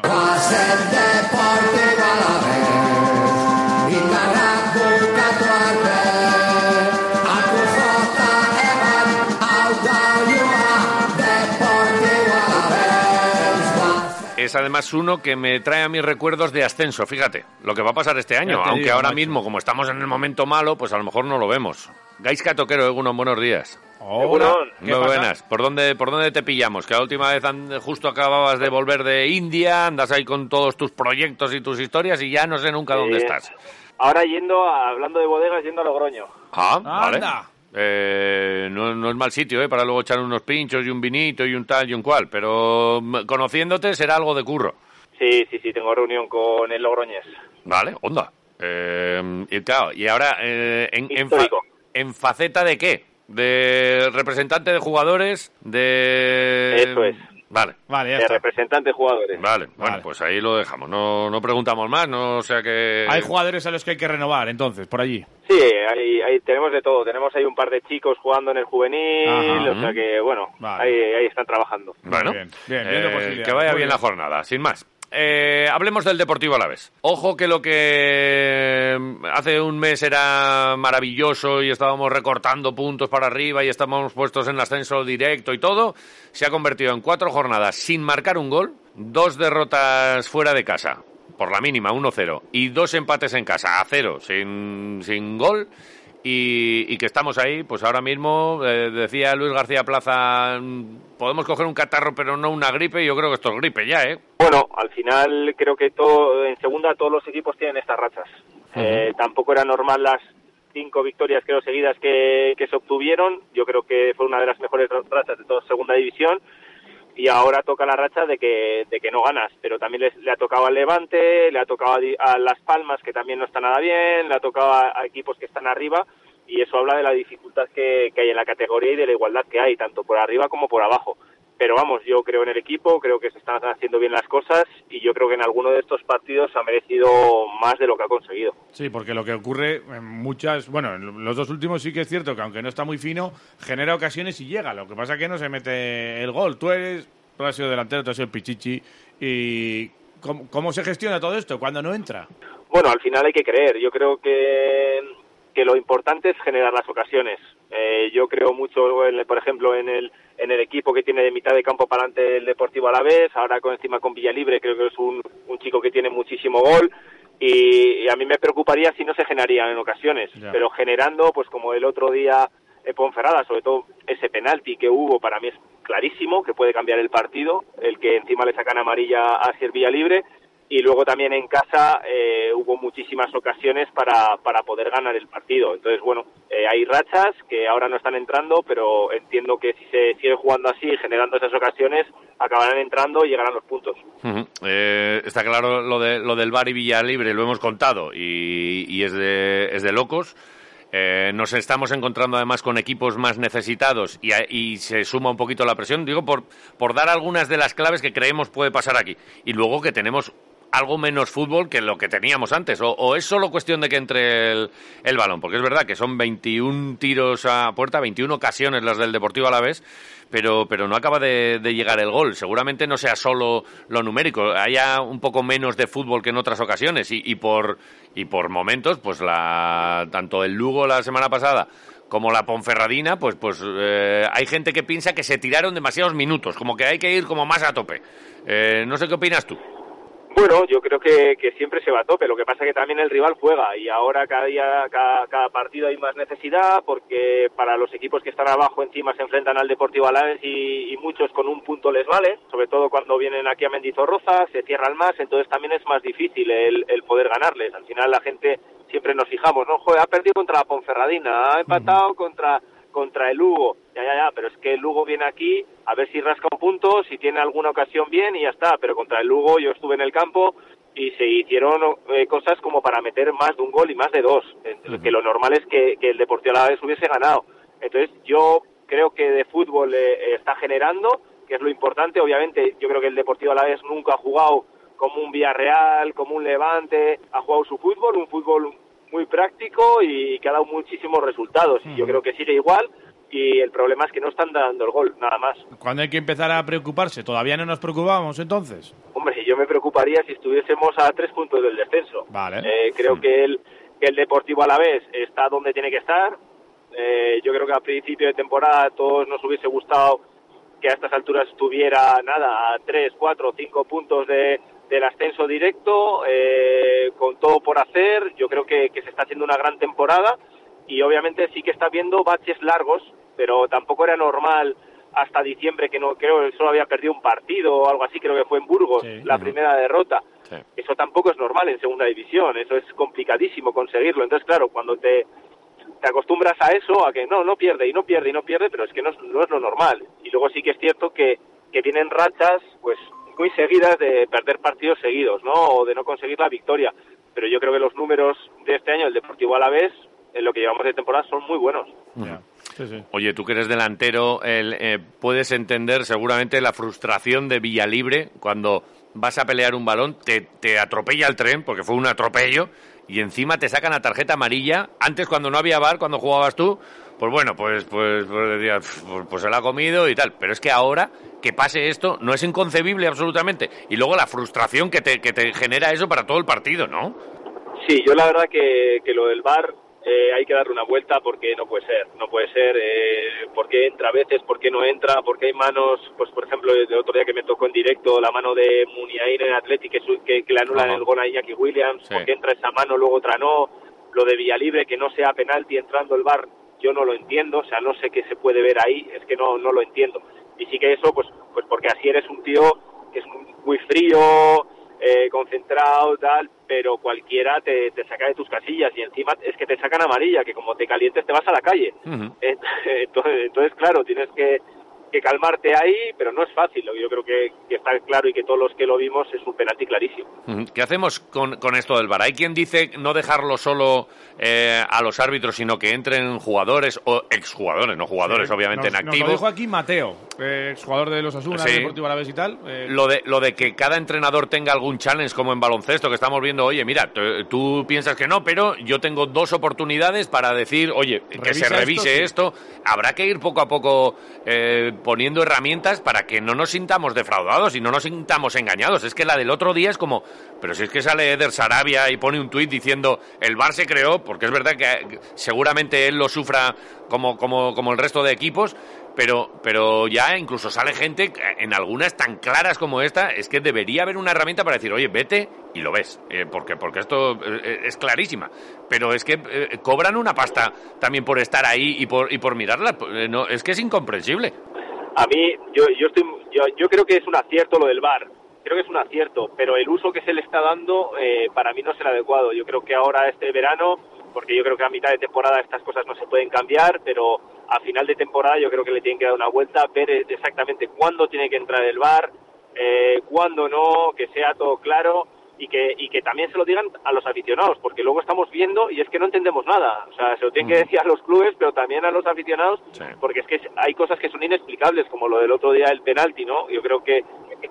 Cross that. Es además uno que me trae a mis recuerdos de ascenso, fíjate, lo que va a pasar este año, aunque ahora mismo, como estamos en el momento malo, pues a lo mejor no lo vemos. Gaisca Toquero, Egunon, buenos días. Hola. Muy buenas. ¿Por dónde, ¿Por dónde te pillamos? Que la última vez justo acababas de volver de India, andas ahí con todos tus proyectos y tus historias y ya no sé nunca dónde estás. Ahora yendo, hablando de bodegas, yendo a Logroño. Ah, vale. Eh, no, no, es mal sitio, ¿eh? Para luego echar unos pinchos y un vinito y un tal y un cual, pero conociéndote será algo de curro. Sí, sí, sí, tengo reunión con el Logroñés. Vale, onda. Eh, y claro, y ahora, eh, en, en, faceta de qué? ¿De representante de jugadores? De... Eso es. Vale. vale de representantes jugadores. Vale, bueno, pues ahí lo dejamos. No, no preguntamos más, no o sea que... Hay jugadores a los que hay que renovar, entonces, por allí. Sí, ahí, tenemos de todo. Tenemos ahí un par de chicos jugando en el juvenil, o sea que, bueno, ahí, ahí están trabajando. Bueno, bien, bien, eh, que vaya bien la jornada, sin más. Eh, hablemos del Deportivo a la vez. Ojo que lo que hace un mes era maravilloso y estábamos recortando puntos para arriba y estábamos puestos en ascenso directo y todo, se ha convertido en cuatro jornadas sin marcar un gol, dos derrotas fuera de casa, por la mínima, 1-0, y dos empates en casa, a cero, sin, sin gol y, que estamos ahí, pues ahora mismo, eh, decía Luis García Plaza, mm, podemos coger un catarro pero no una gripe, yo creo que esto es gripe ya, ¿eh? Bueno, al final creo que todo, en segunda todos los equipos tienen estas rachas. Eh, tampoco era normal las cinco victorias creo seguidas que, que se obtuvieron, yo creo que fue una de las mejores rachas de toda segunda división y ahora toca la racha de que, de que no ganas, pero también le, ha tocado al Levante, le ha tocado a, Las Palmas, que también no está nada bien, le ha tocado a, equipos que están arriba, y eso habla de la dificultad que, hay en la categoría y de la igualdad que hay, tanto por arriba como por abajo. Pero vamos, yo creo en el equipo, creo que se están haciendo bien las cosas y yo creo que en alguno de estos partidos ha merecido más de lo que ha conseguido. Sí, porque lo que ocurre en muchas, bueno, en los dos últimos sí que es cierto que aunque no está muy fino, genera ocasiones y llega. Lo que pasa es que no se mete el gol. Tú eres, tú has sido delantero, tú has sido pichichi y ¿cómo, se gestiona todo esto cuando no entra? Bueno, al final hay que creer. Yo creo que que lo importante es generar las ocasiones. Eh, yo creo mucho, por ejemplo, en el, en el equipo que tiene de mitad de campo para adelante el Deportivo a la vez, ahora con encima con Villalibre, creo que es un, un chico que tiene muchísimo gol y, a mí me preocuparía si no se generarían en ocasiones, pero generando, pues como el otro día en Ponferrada, sobre todo ese penalti que hubo, para mí es clarísimo que puede cambiar el partido, el que encima le sacan amarilla a Ser Villalibre y luego también en casa eh, hubo muchísimas ocasiones para, para poder ganar el partido. Entonces, bueno, eh, hay rachas que ahora no están entrando, pero entiendo que si se sigue jugando así, generando esas ocasiones, acabarán entrando y llegarán los puntos. Eh, está claro lo, de, lo del Bar y Villalibre, lo hemos contado y, es, de, es de locos. nos estamos encontrando además con equipos más necesitados y, y, se suma un poquito la presión, digo, por, por dar algunas de las claves que creemos puede pasar aquí. Y luego que tenemos algo menos fútbol que lo que teníamos antes? ¿O, es solo cuestión de que entre el, balón? Porque es verdad que son 21 tiros a puerta, 21 ocasiones las del Deportivo a la vez, pero, pero no acaba de, llegar el gol. Seguramente no sea solo lo numérico, haya un poco menos de fútbol que en otras ocasiones y, por, y por momentos, pues la, tanto el Lugo la semana pasada como la Ponferradina, pues, pues eh, hay gente que piensa que se tiraron demasiados minutos, como que hay que ir como más a tope. Eh, no sé qué opinas tú. Bueno, yo creo que, siempre se va a tope. Lo que pasa es que también el rival juega y ahora cada día, cada, partido hay más necesidad porque para los equipos que están abajo encima se enfrentan al Deportivo Alaves y, y muchos con un punto les vale, sobre todo cuando vienen aquí a Mendizorroza, se cierran más, entonces también es más difícil el, el poder ganarles. Al final la gente siempre nos fijamos, ¿no? Joder, ha perdido contra la Ponferradina, ha empatado contra contra el Lugo. Ya, ya, ya, pero es que el Lugo viene aquí a ver si rasca un punto, si tiene alguna ocasión bien y ya está. Pero contra el Lugo yo estuve en el campo y se hicieron eh, cosas como para meter más de un gol y más de dos. Que lo normal es que, el Deportivo Alavés hubiese ganado. Entonces yo creo que de fútbol eh, está generando, que es lo importante. Obviamente yo creo que el Deportivo Alavés nunca ha jugado como un Villarreal, como un Levante, ha jugado su fútbol, un fútbol muy práctico y que ha dado muchísimos resultados. Y yo creo que sigue igual y el problema es que no están dando el gol, nada más. ¿Cuándo hay que empezar a preocuparse? ¿Todavía no nos preocupamos entonces? Hombre, yo me preocuparía si estuviésemos a tres puntos del descenso. Vale. Eh, creo que el, que el Deportivo Alavés está donde tiene que estar. Eh, yo creo que a principio de temporada a todos nos hubiese gustado que a estas alturas estuviera nada a tres, cuatro, cinco puntos de, del ascenso directo, eh, con todo por hacer. Yo creo que, que se está haciendo una gran temporada y obviamente sí que está viendo baches largos, pero tampoco era normal hasta diciembre que no creo que solo había perdido un partido o algo así, creo que fue en Burgos Sí, la primera derrota. Sí. Eso tampoco es normal en segunda división, eso es complicadísimo conseguirlo. Entonces, claro, cuando te, te acostumbras a eso, a que no, no pierde y no pierde y no pierde, pero es que no, es- no es lo normal. Y luego sí que es cierto que, que vienen rachas pues muy seguidas de perder partidos seguidos, ¿no? O de no conseguir la victoria. Pero yo creo que los números de este año, el Deportivo Alavés, en lo que llevamos de temporada, son muy buenos. Ya. Sí, sí. Oye, tú que eres delantero, el, eh, puedes entender seguramente la frustración de Villalibre cuando vas a pelear un balón, te, te atropella el tren, porque fue un atropello, y encima te sacan la tarjeta amarilla. Antes, cuando no había bar, cuando jugabas tú, pues bueno, pues, pues, pues decías, "Pf, pues, pues se la ha comido y tal. Pero es que ahora que pase esto no es inconcebible absolutamente. Y luego la frustración que te, que te genera eso para todo el partido, ¿no? Sí, yo la verdad que, que lo del bar eh, hay que darle una vuelta porque no puede ser, no puede ser, eh, porque entra a veces, porque no entra, porque hay manos, pues por ejemplo el otro día que me tocó en directo la mano de Muniain en Athletic que, que, le anulan el gol a Iñaki Williams, Sí. porque entra esa mano, luego otra no, lo de Villalibre que no sea penalti entrando el bar, yo no lo entiendo, o sea, no sé qué se puede ver ahí, es que no, no lo entiendo. Y sí que eso, pues, pues porque así eres un tío que es muy frío, eh, concentrado, tal, pero cualquiera te, te saca de tus casillas y encima es que te sacan amarilla, que como te calientes te vas a la calle. Eh, Entonces, entonces, claro, tienes que, que calmarte ahí, pero no es fácil. Yo creo que, que está claro y que todos los que lo vimos es un penalti clarísimo. ¿Qué hacemos con, con esto del VAR? Hay quien dice no dejarlo solo eh, a los árbitros, sino que entren jugadores o exjugadores, no jugadores, Sí, obviamente, nos, en nos lo activo. dijo aquí Mateo, eh, exjugador de los Asuna, Sí. Deportivo Alavés y tal. eh, Lo de, lo de que cada entrenador tenga algún challenge como en baloncesto, que estamos viendo, oye, mira, tú piensas que no, pero yo tengo dos oportunidades para decir, oye, que se revise esto, esto. Habrá que ir poco a poco eh, poniendo herramientas para que no nos sintamos defraudados y no nos sintamos engañados. Es que la del otro día es como, pero si es que sale Eder Sarabia y pone un tuit diciendo, el VAR se creó, porque es verdad que seguramente él lo sufra como, como, como el resto de equipos, pero, pero ya incluso sale gente en algunas tan claras como esta, es que debería haber una herramienta para decir, oye, vete y lo ves, eh, porque, porque esto eh, es clarísima. Pero es que eh, cobran una pasta también por estar ahí y por, y por mirarla. No, es que es incomprensible. A mí, yo, yo, estoy, yo, yo creo que es un acierto lo del VAR. Creo que es un acierto, pero el uso que se le está dando eh, para mí no es el adecuado. Yo creo que ahora este verano, porque yo creo que a mitad de temporada estas cosas no se pueden cambiar, pero a final de temporada yo creo que le tienen que dar una vuelta, ver exactamente cuándo tiene que entrar el VAR, eh, cuándo no, que sea todo claro y que, y que también se lo digan a los aficionados, porque luego estamos viendo y es que no entendemos nada. O sea, se lo tienen que Mm. decir a los clubes, pero también a los aficionados, Sí. porque es que hay cosas que son inexplicables, como lo del otro día del penalti, ¿no? Yo creo que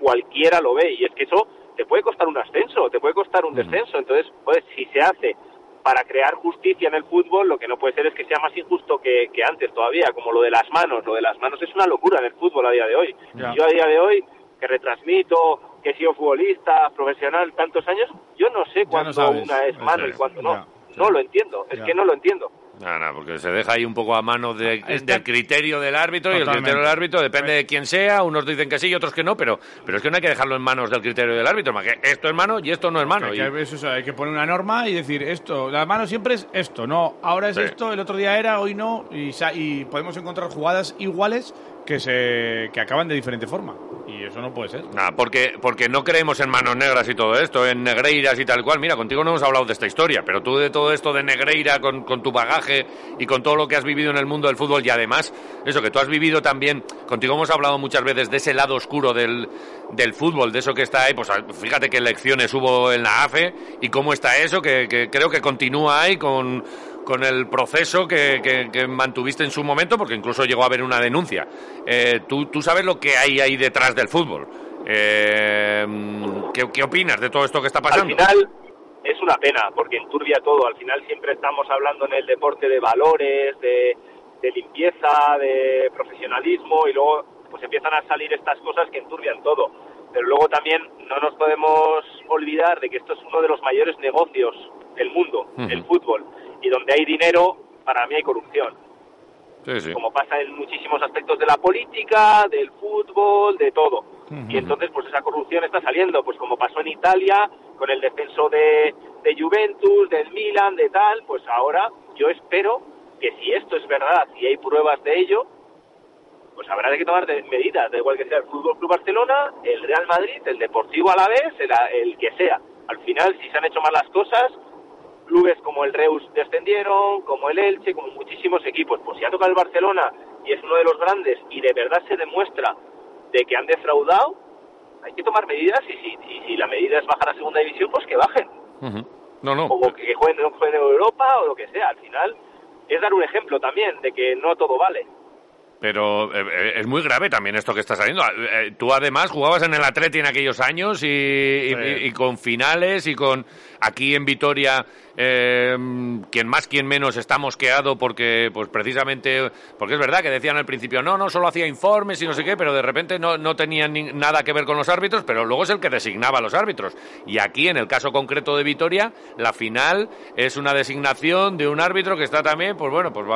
cualquiera lo ve y es que eso te puede costar un ascenso, te puede costar un Mm. descenso. Entonces, pues si se hace para crear justicia en el fútbol, lo que no puede ser es que sea más injusto que, que antes todavía, como lo de las manos. Lo de las manos es una locura en el fútbol a día de hoy. Yo a día de hoy, que retransmito, que he sido futbolista, profesional tantos años, yo no sé no cuándo sabes. una es mano y cuándo no. Ya, No lo entiendo, es Ya. que no lo entiendo. Nada, nada, porque se deja ahí un poco a mano de- Está- del criterio del árbitro y el Totalmente. criterio del árbitro depende de quién sea. Unos dicen que sí y otros que no, pero, pero es que no hay que dejarlo en manos del criterio del árbitro. Más que esto es mano y esto no es mano. Hay Y- que, eso, hay que poner una norma y decir esto. La mano siempre es esto, no. Ahora es Sí. esto, el otro día era, hoy no. Y, y podemos encontrar jugadas iguales que se que acaban de diferente forma. Y eso no puede ser. Nada, porque, porque no creemos en manos negras y todo esto, en negreiras y tal cual. Mira, contigo no hemos hablado de esta historia, pero tú de todo esto de negreira, con, con tu bagaje y con todo lo que has vivido en el mundo del fútbol y además, eso que tú has vivido también, contigo hemos hablado muchas veces de ese lado oscuro del, del fútbol, de eso que está ahí, pues fíjate qué elecciones hubo en la AFE y cómo está eso, que, que creo que continúa ahí con, con el proceso que, que- que mantuviste en su momento, porque incluso llegó a haber una denuncia. Eh, tú, tú sabes lo que hay ahí detrás del fútbol. Eh, ¿qué, qué opinas de todo esto que está pasando? Al final es una pena porque enturbia todo. Al final siempre estamos hablando en el deporte de valores, de, de limpieza, de profesionalismo y luego pues empiezan a salir estas cosas que enturbian todo. Pero luego también no nos podemos olvidar de que esto es uno de los mayores negocios del mundo, el fútbol, y donde hay dinero, para mí hay corrupción. Como pasa en muchísimos aspectos de la política, del fútbol, de todo. Y entonces, pues esa corrupción está saliendo, pues como pasó en Italia, con el descenso de, de Juventus, del Milan, de tal, pues ahora yo espero que si esto es verdad y hay pruebas de ello, pues habrá que tomar medidas, da igual que sea el Fútbol Club Barcelona, el Real Madrid, el Deportivo Alavés, el, el que sea. Al final, si se han hecho mal las cosas, clubes como el Reus descendieron, como el Elche, como muchísimos equipos. Pues si ha tocado el Barcelona y es uno de los grandes y de verdad se demuestra de que han defraudado, hay que tomar medidas y si, si la medida es bajar a segunda división, pues que bajen. No, no. O que jueguen, jueguen en Europa o lo que sea. Al final es dar un ejemplo también de que no todo vale. Pero eh, eh, es muy grave también esto que está saliendo. Eh, tú además jugabas en el Atleti en aquellos años y, con finales y con aquí en Vitoria eh, quien más, quien menos está mosqueado porque, pues precisamente, porque es verdad que decían al principio, no, no, solo hacía informes y no sé qué, pero de repente no, no tenían nada que ver con los árbitros, pero luego es el que designaba a los árbitros. Y aquí, en el caso concreto de Vitoria, la final es una designación de un árbitro que está también, pues bueno, pues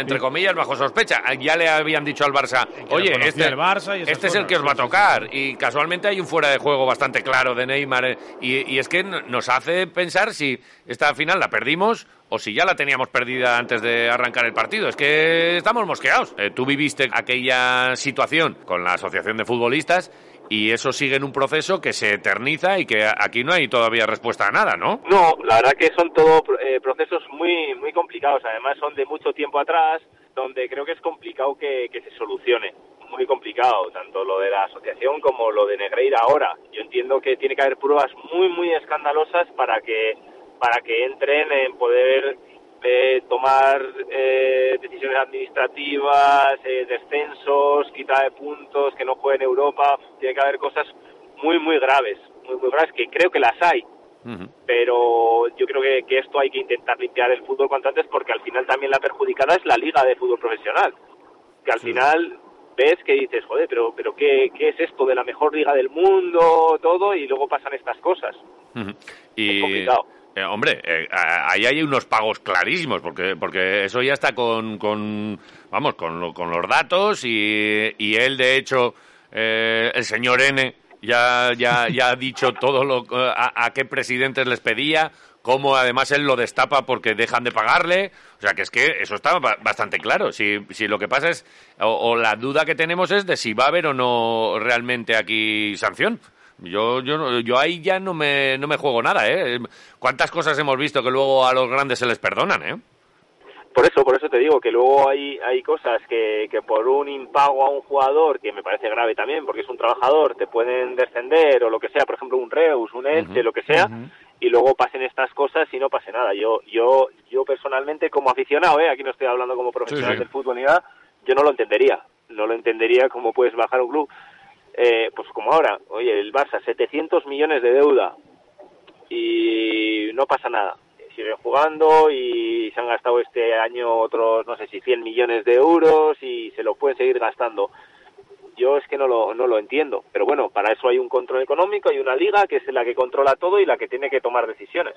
entre comillas, bajo sospecha. Ya le habían dicho al Barça, oye, este, el Barça este es el que os va a tocar. Y casualmente hay un fuera de juego bastante claro de Neymar. Eh, y, y es que nos hace pensar si esta final la perdimos o si ya la teníamos perdida antes de arrancar el partido. Es que estamos mosqueados. Eh, tú viviste aquella situación con la Asociación de Futbolistas y eso sigue en un proceso que se eterniza y que aquí no hay todavía respuesta a nada, ¿no? No, la verdad que son todos eh, procesos muy, muy complicados. Además son de mucho tiempo atrás, donde creo que es complicado que, que se solucione muy complicado, tanto lo de la asociación como lo de Negreira ahora. Yo entiendo que tiene que haber pruebas muy, muy escandalosas para que para que entren en poder eh, tomar eh, decisiones administrativas, eh, descensos, quita de puntos, que no jueguen Europa. Tiene que haber cosas muy, muy graves, muy, muy graves, que creo que las hay. Pero yo creo que, que, esto hay que intentar limpiar el fútbol cuanto antes porque al final también la perjudicada es la liga de fútbol profesional. Que al final ves que dices, joder, pero, pero ¿qué, ¿qué, es esto de la mejor liga del mundo, todo? Y luego pasan estas cosas. y... Es complicado eh, hombre, eh, ahí hay unos pagos clarísimos, porque, porque eso ya está con, con vamos, con, con los datos y, y él, de hecho, eh, el señor N ya, ya, ya ha dicho todo lo, a, qué presidentes les pedía, cómo además él lo destapa porque dejan de pagarle. O sea, que es que eso está bastante claro. Si, si lo que pasa es, o la duda que tenemos es de si va a haber o no realmente aquí sanción. Yo, yo, yo ahí ya no me, no me juego nada, ¿eh? ¿Cuántas cosas hemos visto que luego a los grandes se les perdonan, eh? Por eso, por eso te digo que luego hay, hay cosas que, que por un impago a un jugador, que me parece grave también, porque es un trabajador, te pueden descender o lo que sea, por ejemplo un Reus, un Elche, lo que sea, y luego pasen estas cosas y no pase nada. Yo, yo, yo personalmente como aficionado, ¿eh? aquí no estoy hablando como profesional del fútbol ni nada, yo no lo entendería. No lo entendería cómo puedes bajar un club eh, pues como ahora, oye, el Barça, 700 millones de deuda y no pasa nada. Siguen jugando y se han gastado este año otros, no sé si 100 millones de euros y se lo pueden seguir gastando. Yo es que no lo, no lo entiendo, pero bueno, para eso hay un control económico, hay una liga que es la que controla todo y la que tiene que tomar decisiones.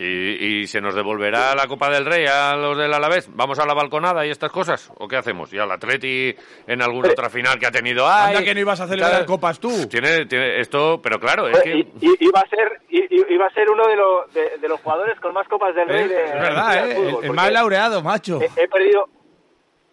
¿Y, se nos devolverá la Copa del Rey a los del Alavés? ¿Vamos a la balconada y estas cosas? ¿O qué hacemos? ¿Y al Atleti en alguna otra final que ha tenido? ¡Ay! que no ibas a celebrar copas tú! Tiene, tiene esto, pero claro, es que... iba, a ser, iba a ser uno de los, de, los jugadores con más Copas del Rey de, Es verdad, ¿eh? el, más laureado, macho. he perdido,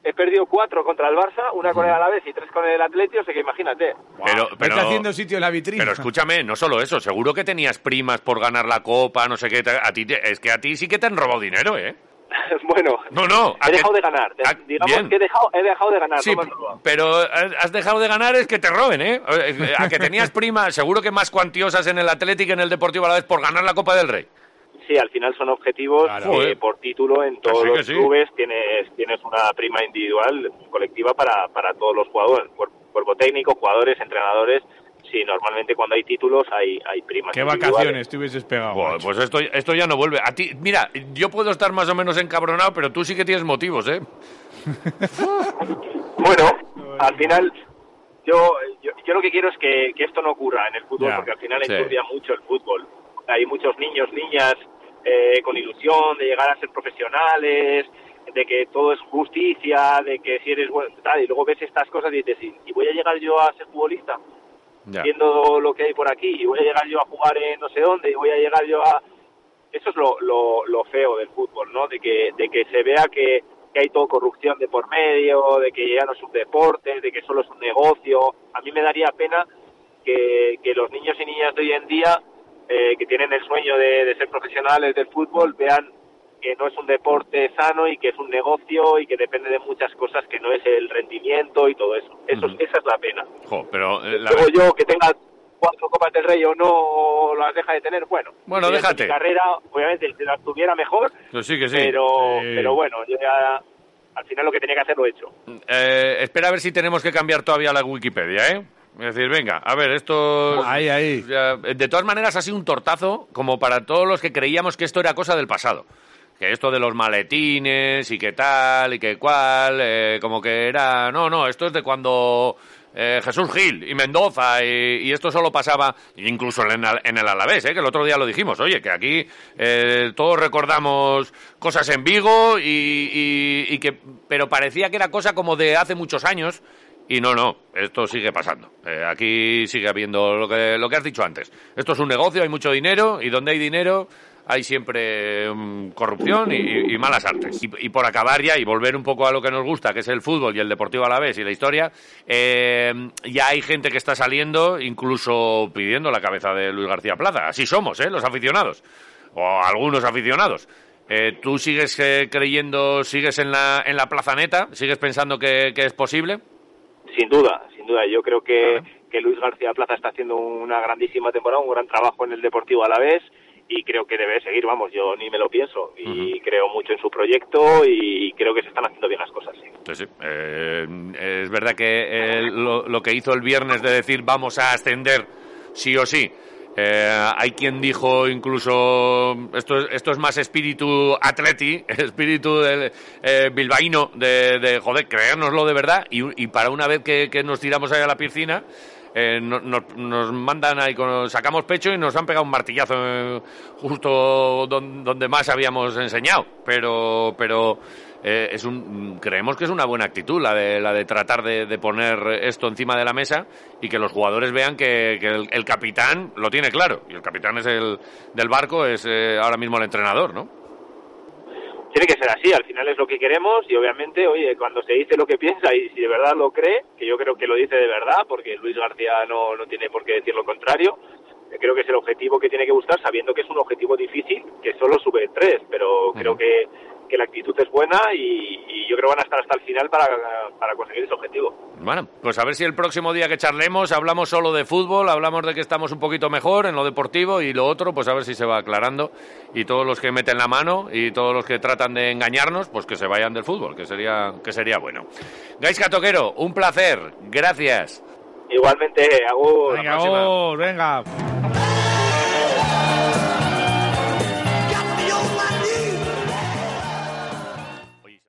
he perdido cuatro contra el Barça, una con el Alavés y tres con el Atleti, o sea que imagínate. Pero, pero haciendo sitio en la vitrina. Pero escúchame, no solo eso, seguro que tenías primas por ganar la copa, no sé qué, a ti es que a ti sí que te han robado dinero, ¿eh? bueno, no, no, he dejado de ganar. Digamos que he dejado, he dejado de ganar. Sí, pero has dejado de ganar es que te roben, ¿eh? A que tenías primas, seguro que más cuantiosas en el Atlético y en el Deportivo a la vez por ganar la Copa del Rey. Sí, al final son objetivos que por título en todos los clubes tienes, tienes una prima individual, colectiva para, para todos los jugadores, cuerpo técnico, jugadores, entrenadores, sí, normalmente cuando hay títulos hay, hay primas. ¿Qué vacaciones te hubieses pegado? pues esto, esto ya no vuelve. A ti, mira, yo puedo estar más o menos encabronado, pero tú sí que tienes motivos, ¿eh? bueno, al final yo, yo, lo que quiero es que, esto no ocurra en el fútbol, porque al final enturbia mucho el fútbol. Hay muchos niños, niñas eh, con ilusión de llegar a ser profesionales, de que todo es justicia, de que si eres bueno, tal, y luego ves estas cosas y dices, ¿y voy a llegar yo a ser futbolista? Viendo lo que hay por aquí, y voy a llegar yo a jugar en no sé dónde, y voy a llegar yo a... Eso es lo, lo, lo feo del fútbol, ¿no? De que, de que se vea que, que hay todo corrupción de por medio, de que ya no es un deporte, de que solo es un negocio. A mí me daría pena que, que los niños y niñas de hoy en día, eh, que tienen el sueño de, de ser profesionales del fútbol, vean que no es un deporte sano y que es un negocio y que depende de muchas cosas que no es el rendimiento y todo eso. eso Esa es la pena. pero eh, Luego yo que tenga cuatro Copas del Rey o no las deja de tener, bueno. Bueno, déjate. Mi carrera, obviamente, si las tuviera mejor. Pues sí que sí. Pero, pero bueno, yo ya al final lo que tenía que hacer lo he hecho. Eh, espera a ver si tenemos que cambiar todavía la Wikipedia, ¿eh? Es decir, venga, a ver, esto... Ahí, ahí. de todas maneras ha sido un tortazo como para todos los que creíamos que esto era cosa del pasado que esto de los maletines y qué tal y qué cual, eh, como que era, no, no, esto es de cuando eh, Jesús Gil y Mendoza y, esto solo pasaba incluso en, el, Alavés, eh, que el otro día lo dijimos, oye, que aquí eh, todos recordamos cosas en Vigo y, y, que, pero parecía que era cosa como de hace muchos años. Y no, no, esto sigue pasando. aquí sigue habiendo lo que, lo que has dicho antes. Esto es un negocio, hay mucho dinero y donde hay dinero hay siempre mm, corrupción y, malas artes. Y, por acabar ya y volver un poco a lo que nos gusta, que es el fútbol y el deportivo a la vez y la historia, eh, ya hay gente que está saliendo incluso pidiendo la cabeza de Luis García Plaza. Así somos, ¿eh? Los aficionados. O algunos aficionados. Eh, ¿Tú sigues eh, creyendo, sigues en la, en la plazaneta? ¿Sigues pensando que, es posible? Sin duda, sin duda. Yo creo que, que Luis García Plaza está haciendo una grandísima temporada, un gran trabajo en el Deportivo a la vez y creo que debe seguir, vamos, yo ni me lo pienso y creo mucho en su proyecto y creo que se están haciendo bien las cosas. Sí. Eh, es verdad que lo, que hizo el viernes de decir vamos a ascender sí o sí. Eh, hay quien dijo incluso esto, esto es más espíritu atleti, espíritu del, eh, bilbaíno de, de, joder, creérnoslo de verdad y, y para una vez que, nos tiramos ahí a la piscina eh, nos mandan ahí, con, sacamos pecho y nos han pegado un martillazo eh, justo donde, más habíamos enseñado. Pero, pero eh, es un, creemos que es una buena actitud la de, la de tratar de, poner esto encima de la mesa y que los jugadores vean que, el, capitán lo tiene claro. Y el capitán es el del barco, es ahora mismo el entrenador, ¿no? tiene que ser así, al final es lo que queremos y obviamente, oye, cuando se dice lo que piensa y si de verdad lo cree, que yo creo que lo dice de verdad, porque Luis García no, no tiene por qué decir lo contrario, creo que es el objetivo que tiene que buscar, sabiendo que es un objetivo difícil, que solo sube tres, pero creo que que la actitud es buena y, yo creo que van a estar hasta el final para, para, conseguir ese objetivo. Bueno, pues a ver si el próximo día que charlemos hablamos solo de fútbol, hablamos de que estamos un poquito mejor en lo deportivo y lo otro, pues a ver si se va aclarando y todos los que meten la mano y todos los que tratan de engañarnos, pues que se vayan del fútbol, que sería, que sería bueno. Gaisca Toquero, un placer, gracias. Igualmente, Agur. Venga, venga.